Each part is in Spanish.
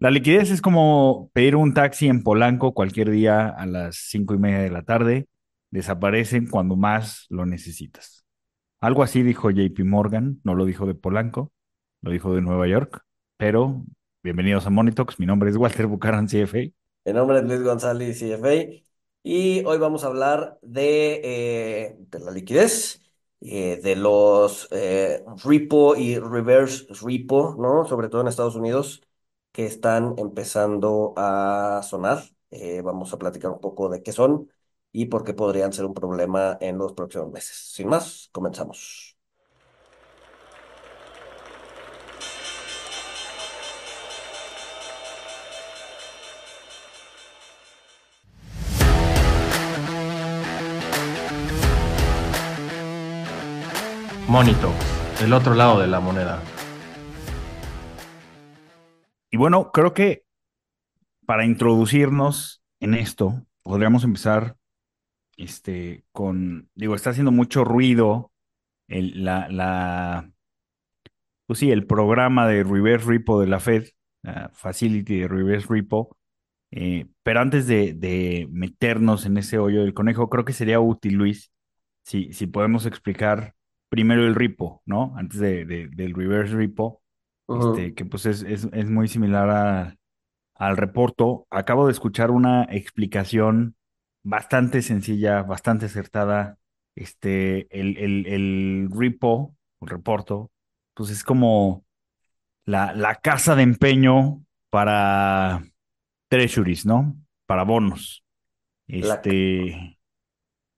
La liquidez es como pedir un taxi en Polanco cualquier día a las cinco y media de la tarde. Desaparecen cuando más lo necesitas. Algo así dijo JP Morgan, no lo dijo de Polanco, lo dijo de Nueva York. Pero bienvenidos a Monitox. Mi nombre es Walter Bucaran, CFA. Mi nombre es Luis González, CFA, y hoy vamos a hablar de, eh, la liquidez, eh, de los eh, repo y reverse repo, ¿no? Sobre todo en Estados Unidos, que están empezando a sonar. Eh, vamos a platicar un poco de qué son y por qué podrían ser un problema en los próximos meses. Sin más, comenzamos. Monito, el otro lado de la moneda. Y bueno, creo que para introducirnos en esto, podríamos empezar este, con, digo, está haciendo mucho ruido el, la, pues sí, el programa de reverse repo de la Fed, la facility de reverse repo. Eh, pero antes de, de meternos en ese hoyo del conejo, creo que sería útil, Luis, si, si podemos explicar primero el repo, ¿no? Antes de- del reverse repo, este, que pues es, es, es muy similar a- al reporto. Acabo de escuchar una explicación bastante sencilla, bastante acertada. Este, el, el, el repo, el reporto, pues es como la, la casa de empeño para treasuries, ¿no? Para bonos. La, Este,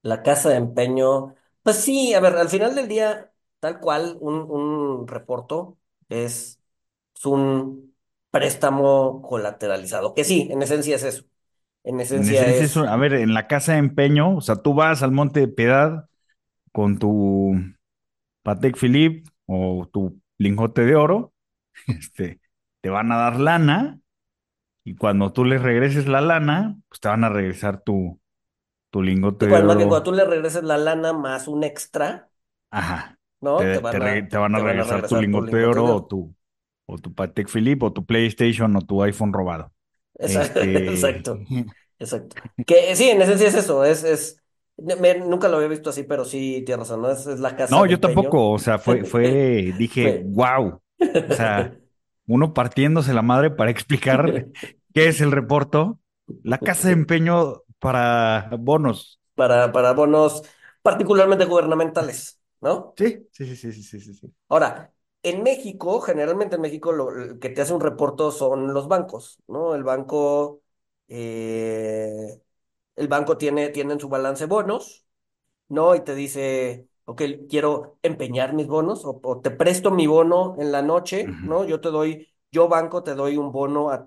La casa de empeño, pues sí, a ver, al final del día, tal cual, un, un reporto es, es un préstamo colateralizado, que sí, en esencia es eso. En en esencia es a ver, en la casa de empeño, o sea, tú vas al Monte de Piedad con tu Patek Philippe o tu lingote de oro, este, te van a dar lana y cuando tú les regreses la lana, pues te van a regresar tu, tu lingote sí, de cuando, más que cuando oro. tú le regreses la lana más un extra, Ajá. ¿no? Te van a, te van a te van a regresar tu regresar tu lingote de lingote de oro o oro. tu, o tu Patek Philippe o tu PlayStation o tu iPhone robado. Esa- Este, Exacto, exacto. Que sí, en esencia es eso, es, es, me- nunca lo había visto así, pero sí, tienes razón, ¿no? Es, es la casa no, yo empeño. tampoco, o sea, fue, fue, dije, wow. O sea, uno partiéndose la madre para explicar qué es el reporto, la casa de empeño para bonos. para, para bonos particularmente gubernamentales, ¿no? Sí, sí, sí, sí, sí. sí. Ahora, en México, generalmente en México lo, el que te hace un reporto son los bancos, ¿no? El banco, eh, el banco tiene, tiene en su balance bonos, ¿no? Y te dice, ok, quiero empeñar mis bonos o, o te presto mi bono en la noche. ¿no? Yo te doy, yo banco te doy un bono a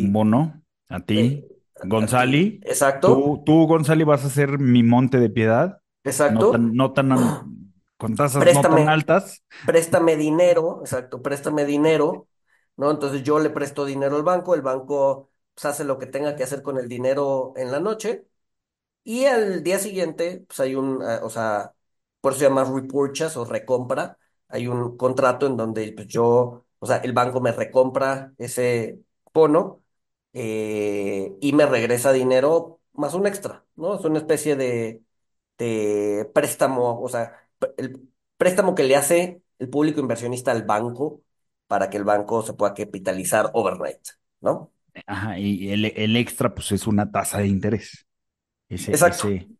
Un ti, bono a eh, ti, ti, Gonzali. exacto, Tú, tú, Gonzali, vas a ser mi monte de piedad, no tan, exacto. no tan, con tasas no tan Préstame, altas. préstame dinero, exacto, préstame dinero, ¿no? Entonces yo le presto dinero al banco, el banco pues, hace lo que tenga que hacer con el dinero en la noche y al día siguiente, pues hay un, eh, o sea, por eso se llama repurchase o recompra, hay un contrato en donde pues, yo, o sea, el banco me recompra ese bono eh, y me regresa dinero más un extra, ¿no? Es una especie de, de préstamo, o sea, el préstamo que le hace el público inversionista al banco para que el banco se pueda capitalizar overnight, ¿no? Ajá, y el, el extra, pues es una tasa de interés. Ese, Exacto, ese,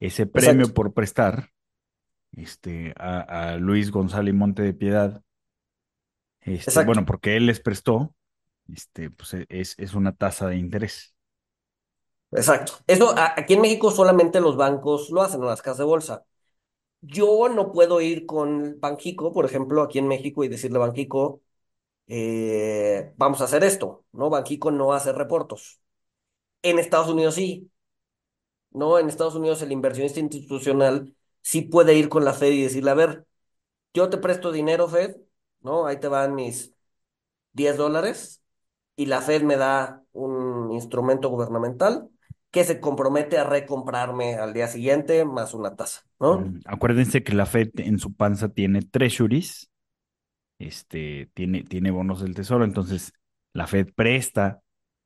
ese premio exacto, por prestar este, a, a Luis González Monte de Piedad, este, bueno, porque él les prestó, este, pues e- es, es una tasa de interés. exacto. Eso a- aquí en México solamente los bancos lo hacen, o las casas de bolsa. Yo no puedo ir con Banxico, por ejemplo, aquí en México y decirle a Banxico, eh, vamos a hacer esto, ¿no? Banxico no hace reportos. En Estados Unidos sí, ¿no? En Estados Unidos el inversionista institucional sí puede ir con la Fed y decirle, a ver, yo te presto dinero, Fed, ¿no? Ahí te van mis 10 dólares y la Fed me da un instrumento gubernamental que se compromete a recomprarme al día siguiente más una tasa, ¿no? Mm, Acuérdense que la Fed en su panza tiene treasuries, este, tiene, tiene bonos del tesoro, entonces la Fed presta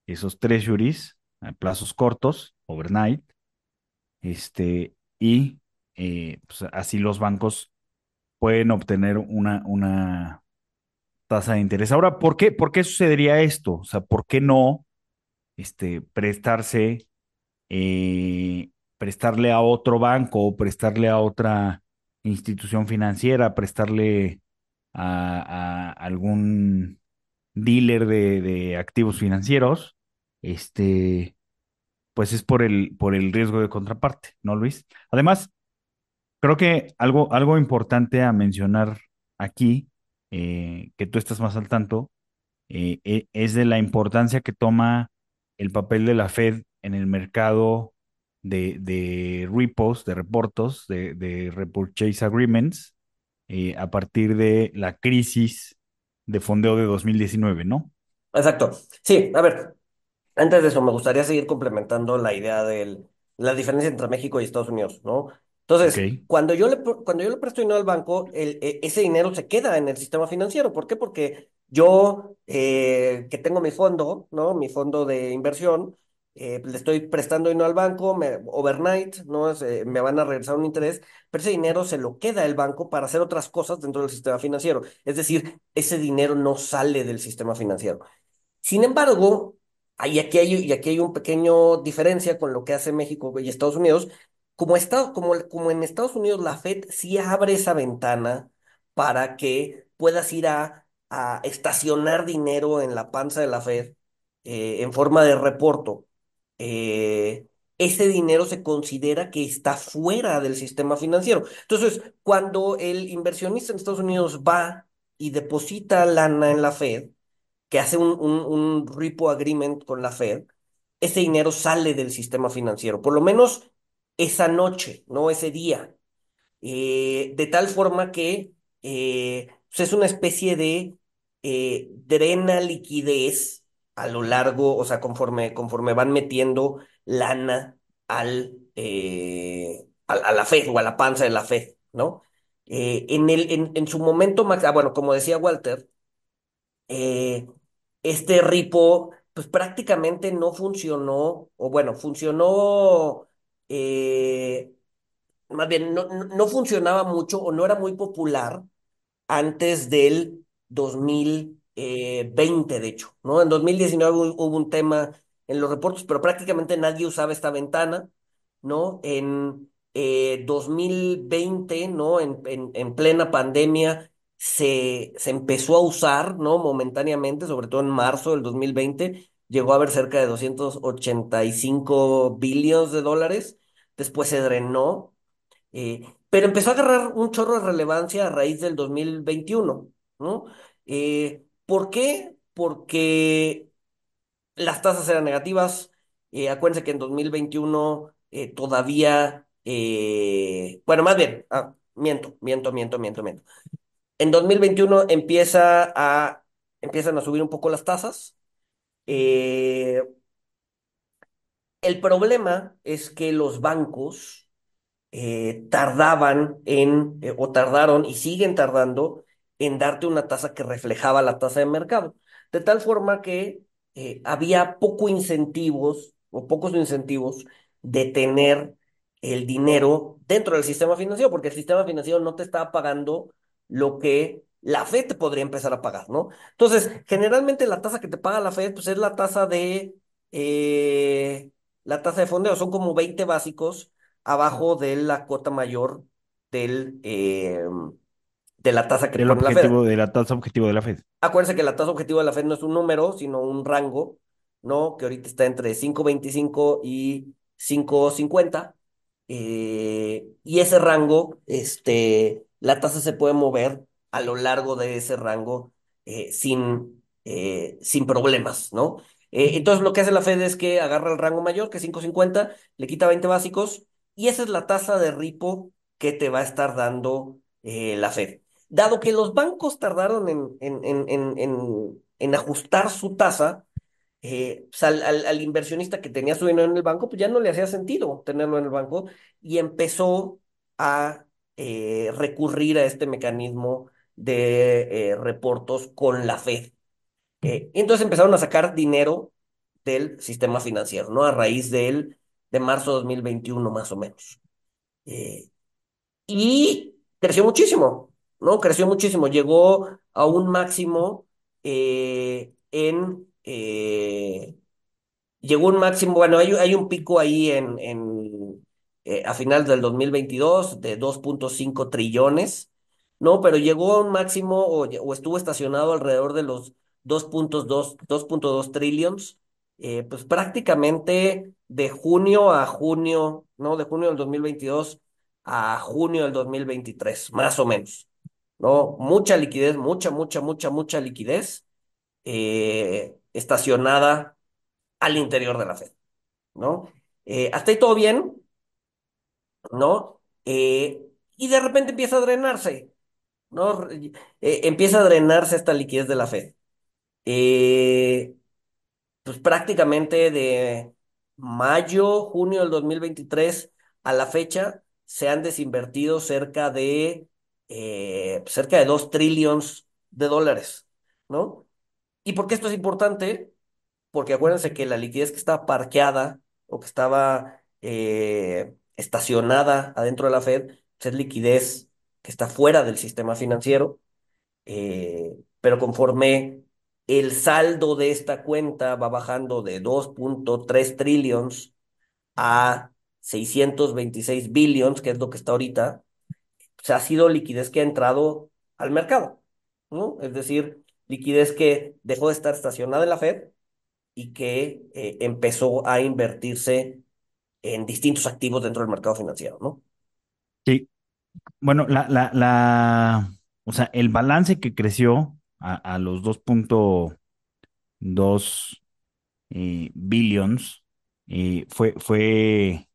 esos treasuries a plazos cortos, overnight, este, y eh, pues, así los bancos pueden obtener una, una tasa de interés. Ahora, ¿por qué, por qué sucedería esto? O sea, ¿por qué no este, prestarse, eh, prestarle a otro banco o prestarle a otra institución financiera, prestarle a, algún dealer de, de activos financieros? Este, pues es por el, por el riesgo de contraparte, ¿no, Luis? Además, creo que algo, algo importante a mencionar aquí, eh, que tú estás más al tanto, eh, e- es de la importancia que toma el papel de la Fed en el mercado de, de repos, de reportos, de, de repurchase agreements, eh, a partir de la crisis de fondeo de 2019, ¿no? Exacto. Sí, a ver, Antes de eso, me gustaría seguir complementando la idea de la diferencia entre México y Estados Unidos, ¿no? Entonces, cuando yo le, cuando yo le presto dinero al banco, el, e- ese dinero se queda en el sistema financiero. ¿Por qué? Porque yo, eh, que tengo mi fondo, ¿no? Mi fondo de inversión, eh, le estoy prestando dinero al banco, overnight, ¿no? Eh, me van a regresar un interés, pero ese dinero se lo queda el banco para hacer otras cosas dentro del sistema financiero. Es decir, ese dinero no sale del sistema financiero. Sin embargo, y aquí hay, y aquí hay un pequeño diferencia con lo que hace México y Estados Unidos. Como, Estado- como, como en Estados Unidos la Fed sí abre esa ventana para que puedas ir a, a estacionar dinero en la panza de la Fed eh, en forma de reporto. Eh, ese dinero se considera que está fuera del sistema financiero. Entonces, cuando el inversionista en Estados Unidos va y deposita lana en la Fed, que hace un, un, un repo agreement con la Fed, ese dinero sale del sistema financiero, por lo menos esa noche, no ese día, Eh, de tal forma que eh, pues es una especie de drena liquidez a lo largo, o sea, conforme, conforme van metiendo lana al, eh, a, la Fed o a la panza de la Fed, ¿no? Eh, en el, en, su momento, max- ah, bueno, como decía Walter, eh, este ripo, pues prácticamente no funcionó, o bueno, funcionó, eh, más bien, no, no funcionaba mucho o no era muy popular antes del 2020, de hecho, ¿no? En 2019 hubo, hubo un tema en los reportes, pero prácticamente nadie usaba esta ventana, ¿no? En eh, 2020, ¿no? En, en, en plena pandemia se, se empezó a usar, ¿no? Momentáneamente, sobre todo en marzo del 2020, llegó a haber cerca de 285 billones de dólares, después se drenó eh, pero empezó a agarrar un chorro de relevancia a raíz del 2021, ¿no? Eh, ¿por qué? Porque las tasas eran negativas. Eh, acuérdense que en 2021 eh, todavía, eh, bueno, más bien, ah, miento, miento, miento, miento, miento. En 2021 empieza a, empiezan a subir un poco las tasas. Eh, el problema es que los bancos eh, tardaban en, o tardaron y siguen tardando en darte una tasa que reflejaba la tasa de mercado. De tal forma que eh, había poco incentivos o pocos incentivos de tener el dinero dentro del sistema financiero, porque el sistema financiero no te estaba pagando lo que la Fed te podría empezar a pagar, ¿no? Entonces, generalmente la tasa que te paga la Fed, pues es la tasa de, eh, la tasa de fondeo, son como 20 básicos abajo de la cuota mayor del, eh, de la tasa que pone la Fed. objetivo, de la tasa objetivo de la Fed. Acuérdense que la tasa objetiva de la Fed no es un número, sino un rango, ¿no? Que ahorita está entre cinco punto veinticinco y cinco punto cincuenta eh, y ese rango, este, la tasa se puede mover a lo largo de ese rango eh, sin, eh, sin problemas, ¿no? Eh, entonces lo que hace la Fed es que agarra el rango mayor, que es cinco punto cincuenta le quita 20 básicos, y esa es la tasa de repo que te va a estar dando la Fed. Dado que los bancos tardaron en, en, en, en, ajustar su tasa, eh, pues, al, al- inversionista que tenía su dinero en el banco, pues ya no le hacía sentido tenerlo en el banco y empezó a eh, recurrir a este mecanismo de eh, reportos con la Fed. Entonces empezaron a sacar dinero del sistema financiero, ¿no? A raíz del, de marzo de 2021, más o menos. Y creció muchísimo, ¿no? Creció muchísimo. Llegó a un máximo eh, en... eh, llegó un máximo, bueno, hay, hay un pico ahí en, en eh, a finales del 2022 de 2.5 trillones, ¿no? Pero llegó a un máximo o, estuvo estacionado alrededor de los 2.2 2.2 trillions, pues prácticamente de junio a junio, ¿no? De junio del 2022 a junio del 2023, más o menos, ¿no? Mucha liquidez, mucha, mucha, mucha, mucha liquidez eh, estacionada al interior de la Fed, ¿no? Eh, hasta ahí todo bien, ¿no? Eh, y de repente empieza a drenarse, ¿no? Empieza a drenarse esta liquidez de la Fed. Pues prácticamente de mayo, junio del 2023 a la fecha se han desinvertido cerca de, eh, cerca de 2 trillones de dólares, ¿no? ¿Y por qué esto es importante? porque acuérdense que la liquidez que estaba parqueada o que estaba eh, estacionada adentro de la Fed pues, es liquidez que está fuera del sistema financiero, eh, pero conforme el saldo de esta cuenta va bajando de 2.3 trillions a 626 billions, que es lo que está ahorita, pues ha sido liquidez que ha entrado al mercado, ¿no? Es decir, liquidez que dejó de estar estacionada en la Fed y que eh, empezó a invertirse en distintos activos dentro del mercado financiero, ¿no? Sí, bueno, la, la, la, o sea, el balance que creció a, a los 2.2 eh, billions eh, fue, fue,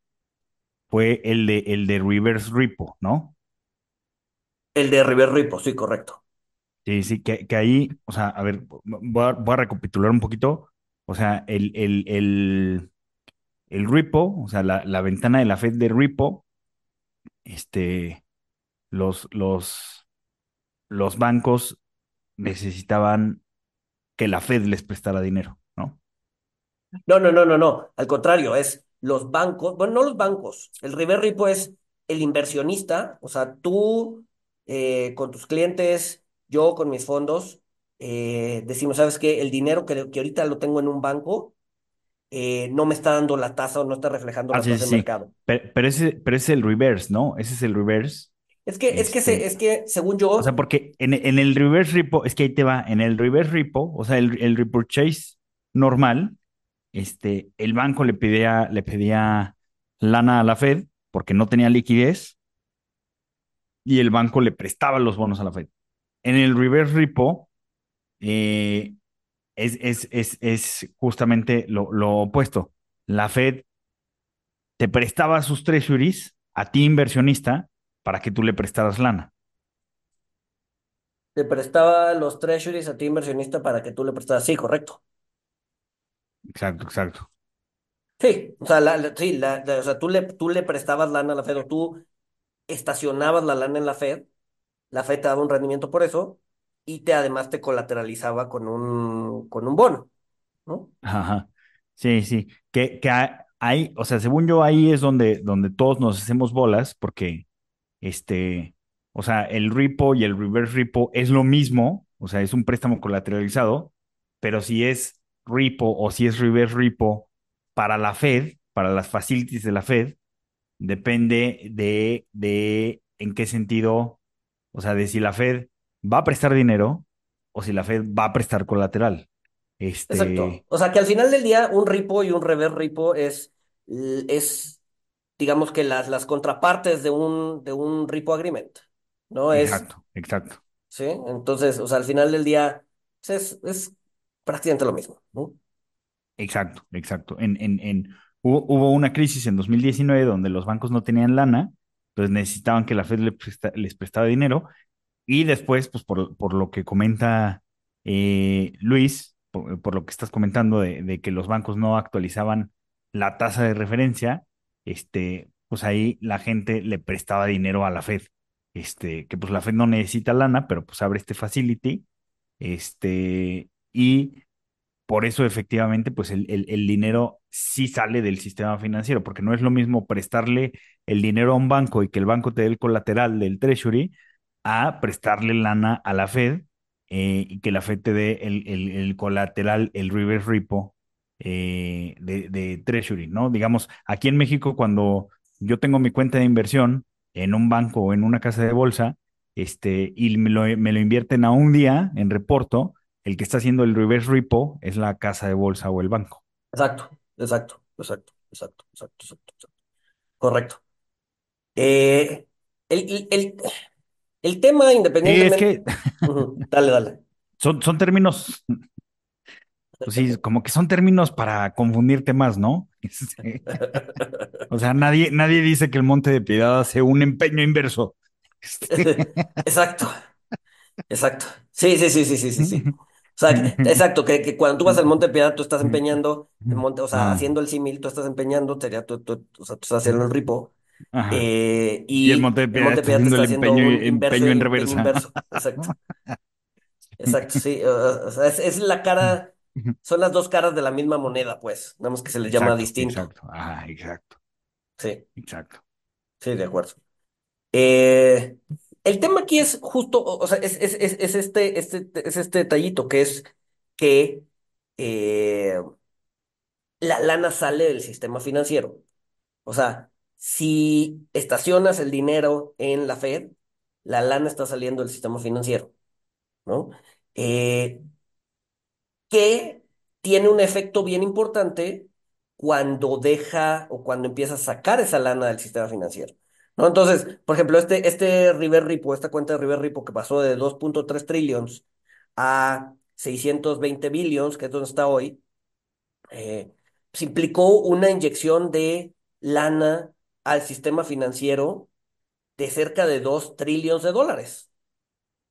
fue el de, el de reverse repo, ¿no? El de River Repo, sí, correcto. Sí, sí, que, que ahí, o sea, a ver, voy a, voy a recapitular un poquito. O sea, el, el, el, el repo, o sea, la, la ventana de la Fed de repo, este, los, los, los bancos necesitaban que la Fed les prestara dinero, ¿no? No, no, no, no, no. Al contrario, es los bancos, bueno, no los bancos. El River Repo es el inversionista, o sea, tú eh, con tus clientes, yo con mis fondos, eh, decimos, ¿sabes qué? El dinero que, que ahorita lo tengo en un banco eh, no me está dando la tasa o no está reflejando Ah, la sí, tasa sí, de sí. mercado. Pero, pero ese, pero ese es el reverse, ¿no? Ese es el reverse. Es que, es que, se- Este, es que, según o sea, yo, porque en, en el reverse repo, es que ahí te va, en el reverse repo, o sea, el, el repurchase normal, este, el banco le pedía, le pedía lana a la Fed porque no tenía liquidez y el banco le prestaba los bonos a la Fed. En el reverse repo, eh, es, es, es, es justamente lo, lo opuesto. La Fed te prestaba sus treasuries a ti, inversionista, para que tú le prestaras lana. te prestaba los treasuries a ti inversionista para que tú le prestaras. Sí, correcto. Exacto, exacto. Sí, o sea, la, la- sí, la, la- o sea, tú le, tú le prestabas lana a la Fed o tú estacionabas la lana en la Fed, la Fed te daba un rendimiento por eso y te además te colateralizaba con un, con un bono, ¿no? Ajá. Sí, sí. Que, que ha- hay, o sea, según yo, ahí es donde, donde todos nos hacemos bolas, porque este, o sea, el repo y el reverse repo es lo mismo, o sea, es un préstamo colateralizado, pero si es repo o si es reverse repo para la Fed, para las facilities de la Fed, depende de, de en qué sentido, o sea, de si la Fed va a prestar dinero o si la Fed va a prestar colateral. Exacto. Este, O sea, que al final del día un repo y un reverse repo es, es digamos que las, las contrapartes de un, de un repo agreement, ¿no? Es, exacto, exacto. ¿sí? Entonces, o sea, al final del día pues, es, es prácticamente lo mismo, ¿no? Exacto, exacto. En, en, en, hubo, una crisis en 2019 donde los bancos no tenían lana, entonces necesitaban que la Fed les prestara dinero y después, pues por, lo que comenta eh, Luis, por, por lo que estás comentando de, de que los bancos no actualizaban la tasa de referencia, este, pues ahí la gente le prestaba dinero a la Fed. Este, que pues la Fed no necesita lana, pero pues abre este facility, este, y por eso efectivamente, pues el, el, dinero sí sale del sistema financiero, porque no es lo mismo prestarle el dinero a un banco y que el banco te dé el colateral del Treasury a prestarle lana a la Fed eh, y que la Fed te dé el, el, el colateral, el reverse repo eh, de, de Treasury, ¿no? Digamos, aquí en México, cuando yo tengo mi cuenta de inversión en un banco o en una casa de bolsa, este, y me lo, me lo invierten a un día en reporto, el que está haciendo el reverse repo es la casa de bolsa o el banco. Exacto, exacto, exacto, exacto, exacto, exacto, exacto. Correcto. Eh, el, el, el, tema, Sí, es independientemente. que Dale, dale. son, son términos, pues sí, como que son términos para confundirte más, ¿no? O sea, nadie, nadie dice que el Monte de Piedad hace un empeño inverso. Este, Exacto, exacto. Sí, sí, sí, sí, sí, sí, sí. O sea, exacto, que, que cuando tú vas al Monte Piedad, tú estás empeñando, el monte, o sea, Ah, haciendo el símil, tú estás empeñando, sería tú, tú- o sea, tú estás haciendo el ripo, eh, Y el Monte el Piedad está haciendo el empeño, un inverso empeño en reversa. inverso. Exacto, exacto, sí. o sea, es, es la cara, son las dos caras de la misma moneda, pues, nada más que se les llama distinto. exacto. Ah, exacto, Sí, exacto. sí, de acuerdo. Eh, el tema aquí es justo, o sea, es este, este, es este detallito que es que eh, la lana sale del sistema financiero. O sea, si estacionas el dinero en la Fed, la lana está saliendo del sistema financiero, ¿no? Eh, que tiene un efecto bien importante cuando deja o cuando empieza a sacar esa lana del sistema financiero. Entonces, por ejemplo, este, este River Repo, esta cuenta de River Repo que pasó de 2.3 trillions a 620 billions, que es donde está hoy, eh, pues implicó una inyección de lana al sistema financiero de cerca de 2 trillones de dólares,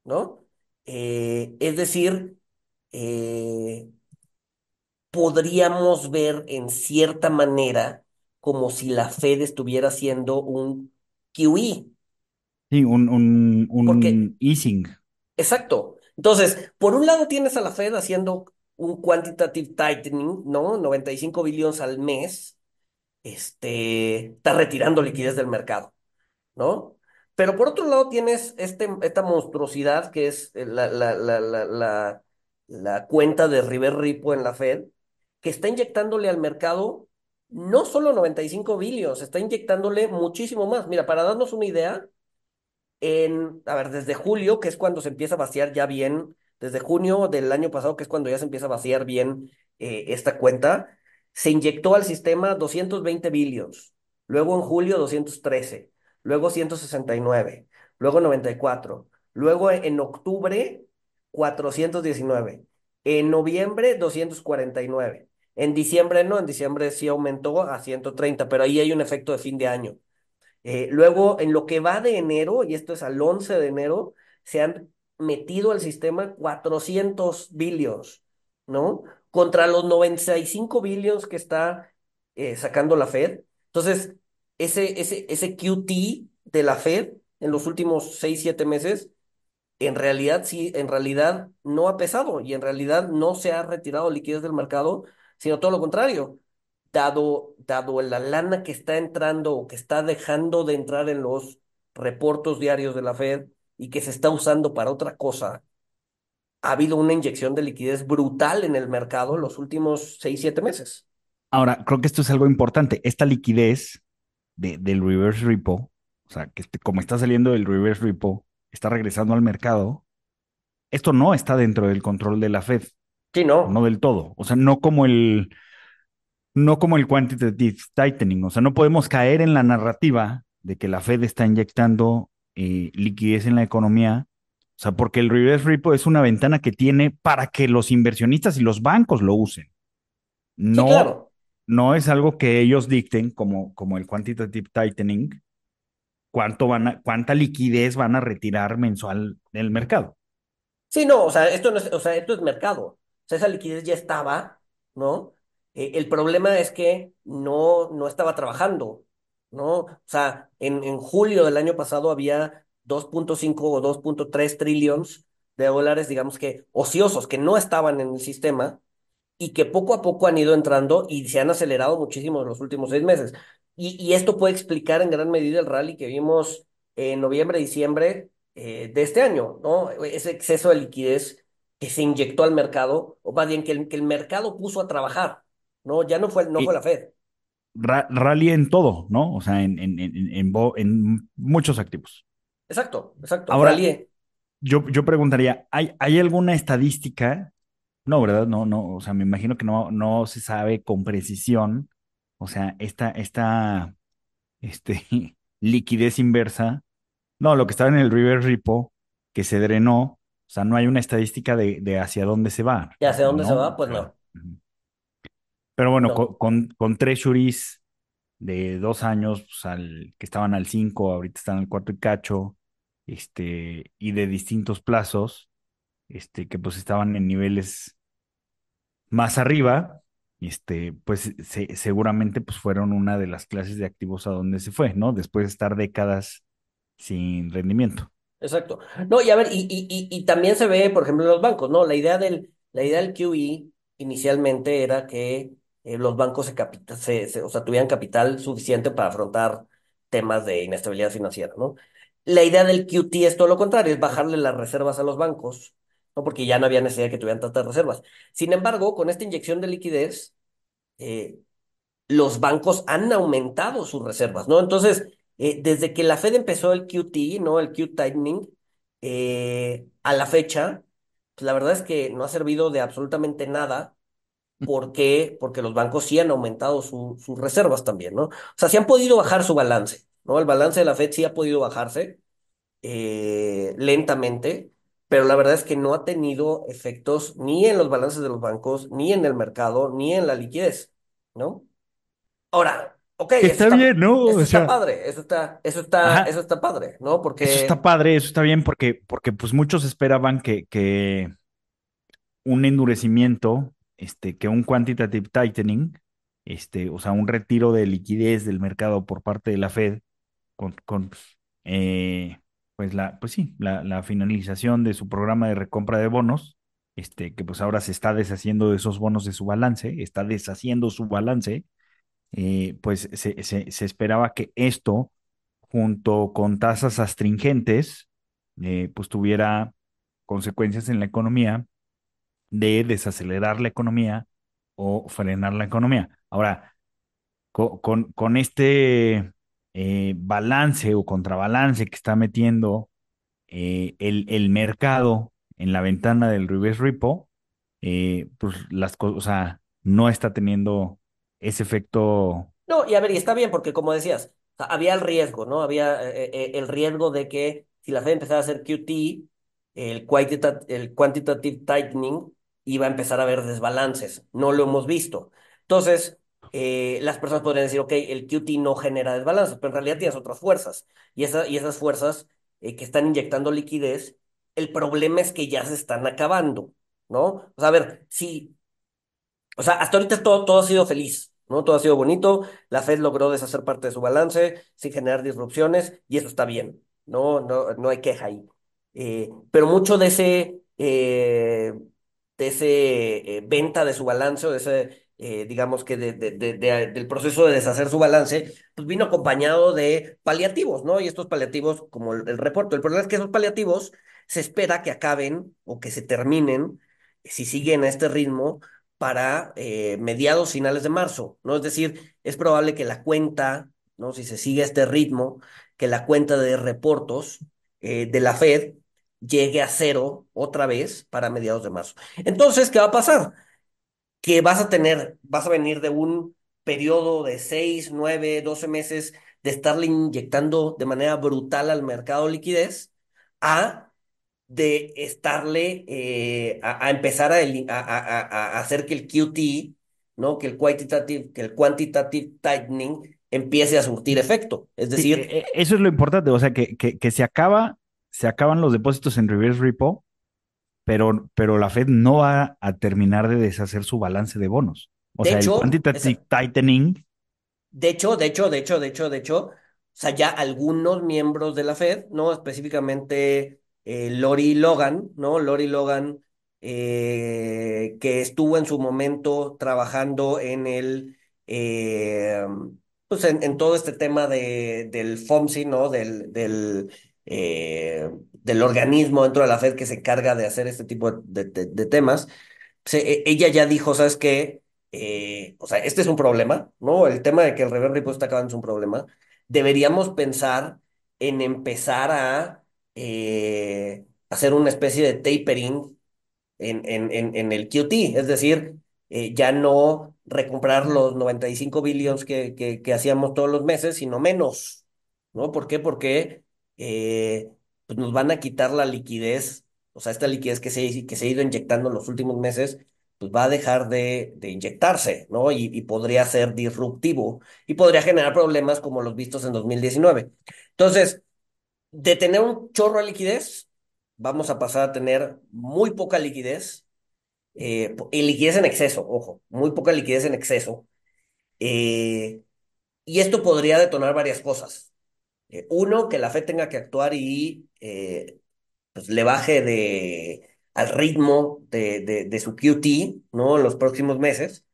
¿no? Eh, es decir, eh, podríamos ver en cierta manera como si la Fed estuviera haciendo un QE, Sí, un, un, porque, un easing. exacto. Entonces, por un lado tienes a la Fed haciendo un quantitative tightening, ¿no? 95 billones al mes, este, está retirando liquidez del mercado. ¿no? Pero por otro lado tienes este, esta monstruosidad que es eh, la, la, la, la, cuenta de River Repo en la Fed, que está inyectándole al mercado no solo 95 billones, está inyectándole muchísimo más. Mira, para darnos una idea, en, a ver, desde julio, que es cuando se empieza a vaciar ya bien, desde junio del año pasado, que es cuando ya se empieza a vaciar bien eh, esta cuenta, se inyectó al sistema 220 billones, luego en julio 213, luego 169, luego 94, luego en octubre 419, en noviembre 249, en diciembre no, en diciembre sí aumentó a 130, pero ahí hay un efecto de fin de año. Eh, luego, en lo que va de enero, y esto es al 11 de enero, se han metido al sistema 400 billions, ¿no? Contra los 95 billions que está eh, sacando la Fed. Entonces, ese, ese, ese QT de la Fed en los últimos 6 7 meses, en realidad sí, en realidad no ha pesado y en realidad no se ha retirado liquidez del mercado, sino todo lo contrario dado, dado la lana que está entrando o que está dejando de entrar en los reportos diarios de la Fed y que se está usando para otra cosa, ha habido una inyección de liquidez brutal en el mercado en los últimos seis, siete meses. Ahora, creo que esto es algo importante. Esta liquidez de, del reverse repo, o sea, que este- como está saliendo del reverse repo, está regresando al mercado. Esto no está dentro del control de la Fed, Sí, no no. del todo. O sea, no como el, no como el quantitative tightening. O sea, no podemos caer en la narrativa de que la Fed está inyectando eh, liquidez en la economía. O sea, porque el reverse repo es una ventana que tiene para que los inversionistas y los bancos lo usen. Sí, No, claro. no es algo que ellos dicten como, como el quantitative tightening, cuánto van a, cuánta liquidez van a retirar mensual del mercado. Sí, no, o sea, esto no es, o sea, esto es mercado. Sea, esa liquidez ya estaba, ¿no? Eh, el problema es que no, no estaba trabajando, ¿no? O sea, en, en julio del año pasado había 2.5 o 2.3 trillones de dólares, digamos que ociosos, que no estaban en el sistema y que poco a poco han ido entrando y se han acelerado muchísimo en los últimos seis meses. Y, y esto puede explicar en gran medida el rally que vimos en noviembre, diciembre eh, de este año, ¿no? Ese exceso de liquidez que se inyectó al mercado, o más bien que el, que el mercado puso a trabajar, ¿no? Ya no fue, no fue la Fed. ra- rally en todo, ¿no? O sea, en, en, en, en, muchos activos. Exacto, exacto, Ahora, rally. yo, yo preguntaría, ¿hay, hay alguna estadística? No, ¿verdad? No, no, o sea, me imagino que no, no se sabe con precisión, o sea, esta, esta, este, liquidez inversa, no, lo que estaba en el River Repo, que se drenó, o sea, no hay una estadística de, de hacia dónde se va, ¿Y hacia dónde ¿no? se va? Pues no, pero bueno, no. co- con, con, treasuries de dos años, pues, al, que estaban al cinco, ahorita están al cuatro y cacho, este, y de distintos plazos, este, que pues estaban en niveles más arriba, este, pues se- seguramente pues fueron una de las clases de activos a donde se fue, ¿no? Después de estar décadas sin rendimiento. Exacto. No, y a ver, y, y, y, también se ve, por ejemplo, en los bancos, ¿no? La idea del, la idea del QE inicialmente era que eh, los bancos se, se- o sea, tuvieran capital suficiente para afrontar temas de inestabilidad financiera, ¿no? La idea del QT es todo lo contrario, es bajarle las reservas a los bancos, ¿no? Porque ya no había necesidad de que tuvieran tantas reservas. Sin embargo, con esta inyección de liquidez, eh, los bancos han aumentado sus reservas, ¿no? Entonces, eh, desde que la Fed empezó el QT, ¿no? El Q tightening, eh, a la fecha, pues la verdad es que no ha servido de absolutamente nada. ¿Por qué? Porque los bancos sí han aumentado su- sus reservas también, ¿no? O sea, sí han podido bajar su balance, ¿no? El balance de la Fed sí ha podido bajarse eh, lentamente, pero la verdad es que no ha tenido efectos ni en los balances de los bancos, ni en el mercado, ni en la liquidez, ¿no? Ahora, ok, está está, bien, ¿no? eso O está padre, eso está, eso está, eso está padre, ¿no? eso está Porque, padre, eso está bien porque, porque pues muchos esperaban que, que un endurecimiento, este, que un quantitative tightening, este, o sea, un retiro de liquidez del mercado por parte de la Fed con, con eh, pues la, pues sí, la, la finalización de su programa de recompra de bonos, este, que pues ahora se está deshaciendo de esos bonos de su balance, está deshaciendo su balance, eh, pues se, se, esperaba que esto, junto con tasas astringentes, eh, pues tuviera consecuencias en la economía de desacelerar la economía o frenar la economía. Ahora, co- con, con este eh, balance o contrabalance que está metiendo el, el mercado en la ventana del reverse repo, pues las cosas, o sea, no está teniendo ese efecto. no, y a ver, y está bien, porque como decías, había el riesgo, ¿no? Había eh, eh, el riesgo de que si la Fed empezaba a hacer QT, el quantita- el quantitative tightening iba a empezar a haber desbalances. No lo hemos visto. Entonces, eh, las personas podrían decir, ok, el QT no genera desbalances, pero en realidad tienes otras fuerzas. Y, esa, y esas fuerzas eh, que están inyectando liquidez, el problema es que ya se están acabando, ¿no? O sea, a ver, si o sea, hasta ahorita todo, todo ha sido feliz, ¿no? Todo ha sido bonito. La Fed logró deshacer parte de su balance sin generar disrupciones y eso está bien, ¿no? No, no hay queja ahí. Eh, pero mucho de ese, eh, de ese eh, venta de su balance o de ese, digamos que de- del proceso de deshacer su balance, pues vino acompañado de paliativos, ¿no? Y estos paliativos, como el, el reporte, el problema es que esos paliativos se espera que acaben o que se terminen, si siguen a este ritmo para eh, mediados finales de marzo, ¿no? Es decir, es probable que la cuenta, ¿no? Si se sigue este ritmo, que la cuenta de reportos eh, de la Fed llegue a cero otra vez para mediados de marzo. Entonces, ¿qué va a pasar? Que vas a tener, vas a venir de un periodo de 6, 9, 12 meses de estarle inyectando de manera brutal al mercado liquidez a de estarle eh, a, a empezar a, hacer que el QT, ¿no? Que el quantitative, que el quantitative tightening empiece a surtir efecto. Es decir, e- e- eso es lo importante, o sea, que, que, que se acaba, se acaban los depósitos en reverse repo, pero, pero la Fed no va a terminar de deshacer su balance de bonos. O de sea, el hecho, quantitative esa- tightening, de hecho, de hecho, de hecho, de hecho, de hecho, o sea, ya algunos miembros de la Fed, ¿no? Específicamente eh, Lori Logan, ¿no? Lori Logan, eh, que estuvo en su momento trabajando en el, eh, pues en, todo este tema de, del FOMC, ¿no? Del, del, del organismo dentro de la Fed que se encarga de hacer este tipo de, temas. E- ella ya dijo, ¿sabes qué? O sea, este es un problema, ¿no? El tema de que el repo está acabando es un problema. Deberíamos pensar en empezar a eh, hacer una especie de tapering en, en, en, el QT, es decir, eh, ya no recomprar los 95 billions que, que, hacíamos todos los meses, sino menos, ¿no? ¿Por qué? Porque eh, pues nos van a quitar la liquidez, o sea, esta liquidez que se, que se ha ido inyectando en los últimos meses, pues va a dejar de, de inyectarse, ¿no? Y podría ser disruptivo y podría generar problemas como los vistos en 2019. Entonces, de tener un chorro de liquidez, vamos a pasar a tener muy poca liquidez, eh, y liquidez en exceso, ojo, muy poca liquidez en exceso. eh, y esto podría detonar varias cosas. Eh, uno, que la Fed tenga que actuar y pues, le baje de, al ritmo de, de, su QT, ¿no? En los próximos meses.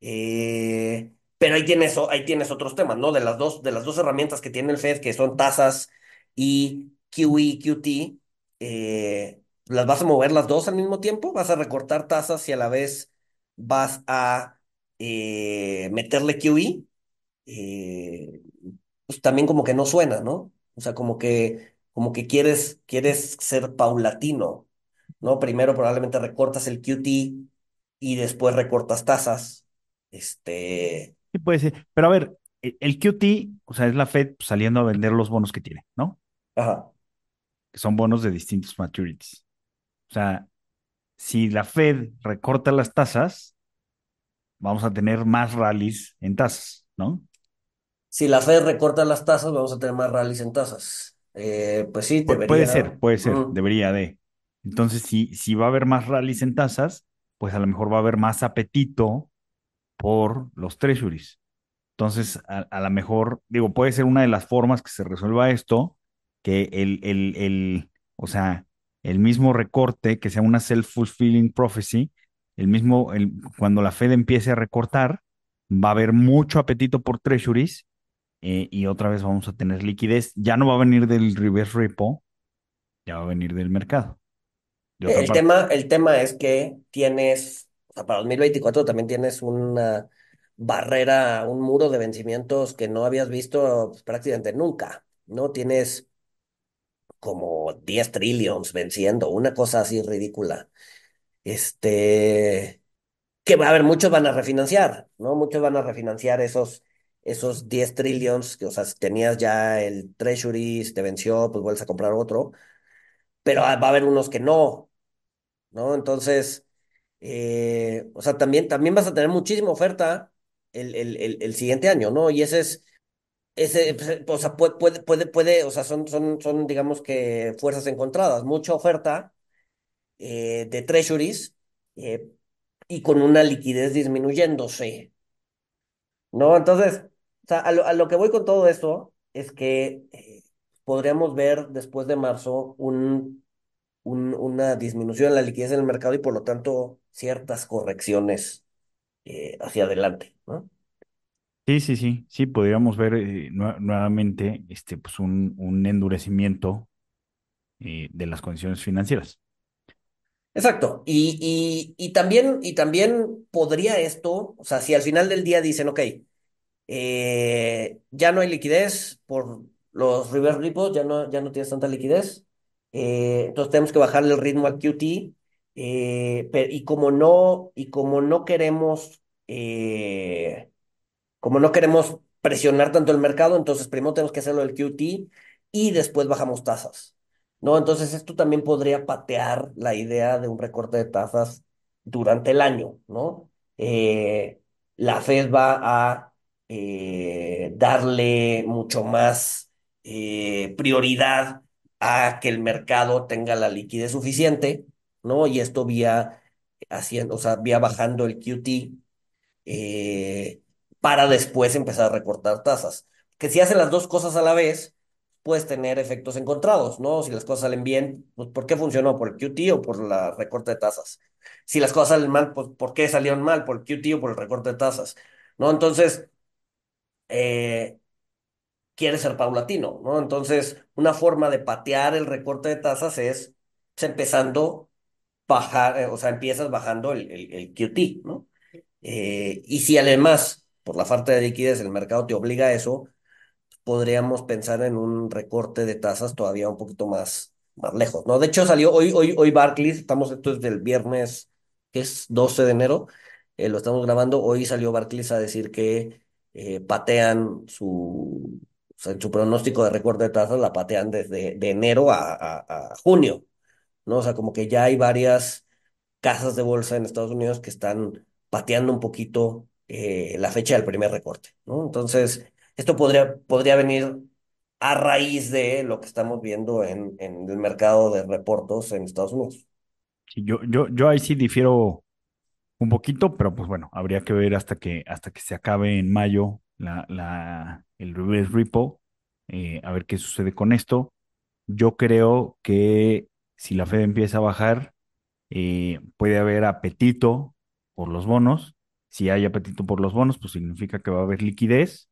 Pero ahí tienes, ahí tienes otros temas, ¿no? De las dos, de las dos herramientas que tiene el Fed, que son tasas y QE, QT, eh, ¿las vas a mover las dos al mismo tiempo? ¿Vas a recortar tasas y a la vez vas a eh, meterle QE? Eh, pues también como que no suena, ¿no? O sea, como que, como que quieres, quieres ser paulatino, ¿no? Primero probablemente recortas el QT y después recortas tasas. Este, Sí, puede ser. Pero a ver, e- el QT, o sea, es la Fed saliendo a vender los bonos que tiene, ¿no? Ajá. Que son bonos de distintos maturities. O sea, si la Fed recorta las tasas, vamos a tener más rallies en tasas, ¿no? Si la Fed recorta las tasas, vamos a tener más rallies en tasas. Eh, pues sí, Pu- puede ser, debería. puede ser, mm. debería de. Entonces, si, si va a haber más rallies en tasas, pues a lo mejor va a haber más apetito por los treasuries. Entonces, a, a lo mejor, digo, puede ser una de las formas que se resuelva esto, que el, el, el, o sea, el mismo recorte, que sea una self-fulfilling prophecy, el mismo, el, cuando la Fed empiece a recortar, va a haber mucho apetito por treasuries eh, y otra vez vamos a tener liquidez. Ya no va a venir del reverse repo, ya va a venir del mercado, de otra El parte. tema, el tema es que tienes, o sea, para 2024 también tienes una barrera, un muro de vencimientos que no habías visto pues, prácticamente nunca, ¿no? Tienes como 10 trillions venciendo, una cosa así ridícula. Este, que va a haber, muchos van a refinanciar, ¿no? Muchos van a refinanciar esos, esos 10 trillions, que, o sea, si tenías ya el Treasury, si te venció, pues vuelves a comprar otro, pero va a haber unos que no, ¿no? Entonces, eh, o sea, también, también vas a tener muchísima oferta el, el, el, el siguiente año, ¿no? Y ese es, ese, pues, o sea, puede, puede, puede, puede, o sea, son, son, son, digamos que fuerzas encontradas, mucha oferta eh, de treasuries eh, y con una liquidez disminuyéndose, ¿no? Entonces, o sea, a lo, a lo que voy con todo esto es que eh, podríamos ver después de marzo un, un- una disminución en la liquidez en el mercado y por lo tanto ciertas correcciones eh, hacia adelante, ¿no? Sí, sí, sí, sí, podríamos ver eh, nue- nuevamente este, pues un, endurecimiento eh, de las condiciones financieras. Exacto. Y, y, también, y también podría esto, o sea, si al final del día dicen, ok, eh, ya no hay liquidez por los reverse repos, ya no, ya no tienes tanta liquidez, entonces tenemos que bajarle el ritmo al QT, y como no, y como no queremos, como no queremos presionar tanto el mercado, entonces primero tenemos que hacerlo del QT y después bajamos tasas, ¿no? Entonces esto también podría patear la idea de un recorte de tasas durante el año, ¿no? Eh, la Fed va a eh, darle mucho más eh, prioridad a que el mercado tenga la liquidez suficiente, ¿no? Y esto vía haciendo, o sea, vía bajando el QT para después empezar a recortar tasas. Que si hacen las dos cosas a la vez, puedes tener efectos encontrados, ¿no? Si las cosas salen bien, pues ¿por qué funcionó? ¿Por el QT o por la recorte de tasas? Si las cosas salen mal, pues ¿por qué salieron mal? ¿Por el QT o por el recorte de tasas? ¿No? Entonces, eh, quiere ser paulatino, ¿no? Entonces, una forma de patear el recorte de tasas es pues, empezando bajar, eh, o sea, empiezas bajando el, el, el QT, ¿no? Eh, y si además, por la falta de liquidez, el mercado te obliga a eso, podríamos pensar en un recorte de tasas todavía un poquito más, más lejos, ¿no? De hecho, salió hoy, hoy, hoy Barclays, estamos, esto es del viernes, que es 12 de enero, eh, lo estamos grabando, hoy salió Barclays a decir que eh, patean su, su pronóstico de recorte de tasas, la patean desde de enero a, a, a junio, ¿no? O sea, como que ya hay varias casas de bolsa en Estados Unidos que están pateando un poquito eh, la fecha del primer recorte. Entonces, esto podría, podría venir a raíz de lo que estamos viendo en, el mercado de reportos en Estados Unidos. Yo, yo, yo ahí sí difiero un poquito, pero pues bueno, habría que ver hasta que, hasta que se acabe en mayo la, la, el reverse repo, eh, a ver qué sucede con esto. Yo creo que si la Fed empieza a bajar, eh, puede haber apetito por los bonos. Si hay apetito por los bonos, pues significa que va a haber liquidez.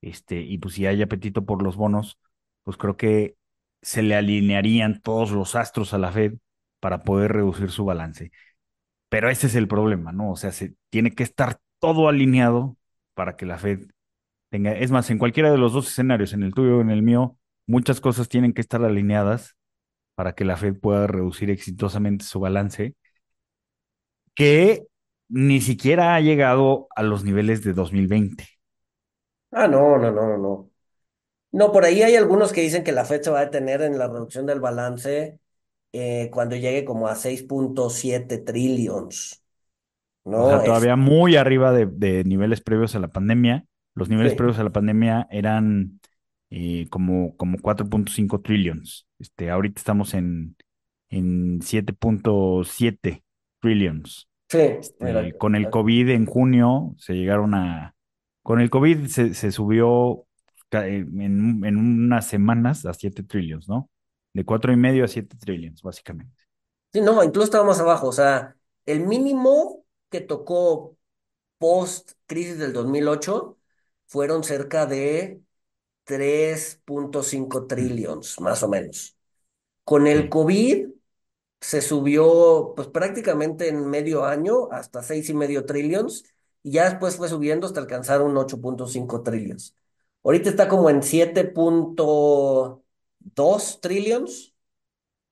Este, y pues si hay apetito por los bonos, pues creo que se le alinearían todos los astros a la Fed para poder reducir su balance. Pero ese es el problema, ¿no? O sea, se tiene que estar todo alineado para que la Fed tenga, es más, en cualquiera de los dos escenarios, en el tuyo o en el mío, muchas cosas tienen que estar alineadas para que la Fed pueda reducir exitosamente su balance, que ni siquiera ha llegado a los niveles de 2020. Ah, no, no, no, no. No, por ahí hay algunos que dicen que la Fed se va a detener en la reducción del balance eh, cuando llegue como a 6.7 trillions, O ¿no? sea, Es, todavía muy arriba de, de niveles previos a la pandemia. Los niveles sí, previos a la pandemia eran eh, como, como 4.5 trillions. Este, ahorita estamos en, en 7.7 trillions. Sí, Este, con el exacto. COVID en junio se llegaron a... Con el COVID se, se subió ca- en, en unas semanas a 7 trillions, ¿no? De cuatro y medio a 7 trillions, básicamente. Sí, no, incluso estaba más abajo, o sea, el mínimo que tocó post crisis del 2008 fueron cerca de tres punto cinco Mm, trillions, más o menos. Con el Sí, COVID se subió pues prácticamente en medio año hasta seis y medio trillions y ya después fue subiendo hasta alcanzar un ocho punto cinco trillions. Ahorita está como en siete punto dos trillions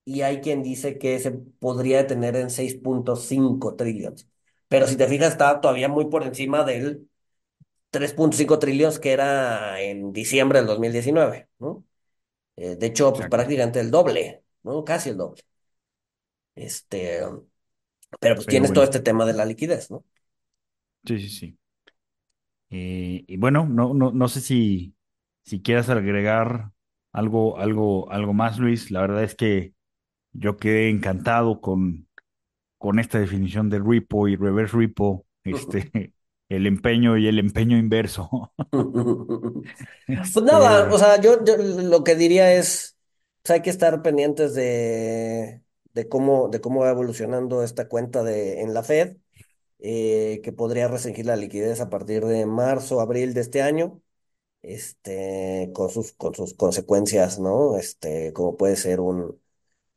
y hay quien dice que se podría detener en seis punto cinco trillions. Pero si te fijas, está todavía muy por encima del tres punto cinco trillones que era en diciembre del 2019, ¿no? Eh, de hecho, pues prácticamente el doble, ¿no? Casi el doble. Este, pero pues Pero tienes todo bueno, este tema de la liquidez, ¿no? sí, sí, sí. Eh, y bueno, no, no, no sé si, si quieras agregar algo, algo, algo más, Luis. La verdad es que yo quedé encantado con, con esta definición de repo y reverse repo, este, el empeño y el empeño inverso. Pues nada, o Este, sea, yo, yo lo que diría es, pues hay que estar pendientes de, de cómo, de cómo va evolucionando esta cuenta de, en la Fed, eh, que podría restringir la liquidez a partir de marzo, abril de este año, este, con sus, con sus consecuencias, ¿no? Este, como puede ser un,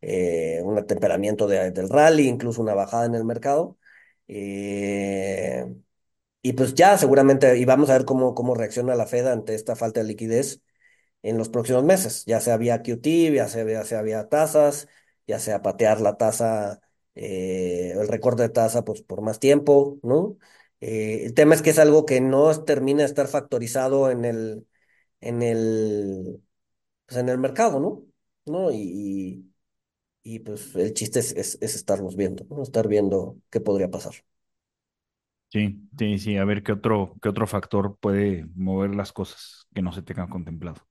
eh, un atemperamiento de- del rally, incluso una bajada en el mercado. Eh, y pues ya seguramente, y vamos a ver cómo, cómo reacciona la Fed ante esta falta de liquidez en los próximos meses, ya sea vía QT, ya sea, ya sea vía tasas, ya sea patear la tasa, eh, el recorte de tasa pues, por más tiempo, ¿no? Eh, el tema es que es algo que no termina de estar factorizado en el, en el, pues, en el mercado, ¿no? ¿No? Y, y, pues el chiste es, es, es estarlos viendo, ¿no? Estar viendo qué podría pasar. sí, sí, sí, a ver qué otro, qué otro factor puede mover las cosas que no se tengan contemplado.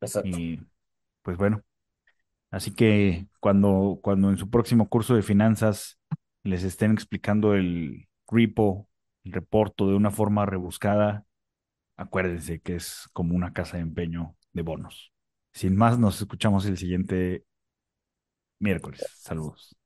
Exacto. Y pues bueno. Así que cuando, cuando en su próximo curso de finanzas les estén explicando el repo, el reporto de una forma rebuscada, acuérdense que es como una casa de empeño de bonos. Sin más, nos escuchamos el siguiente miércoles. Saludos.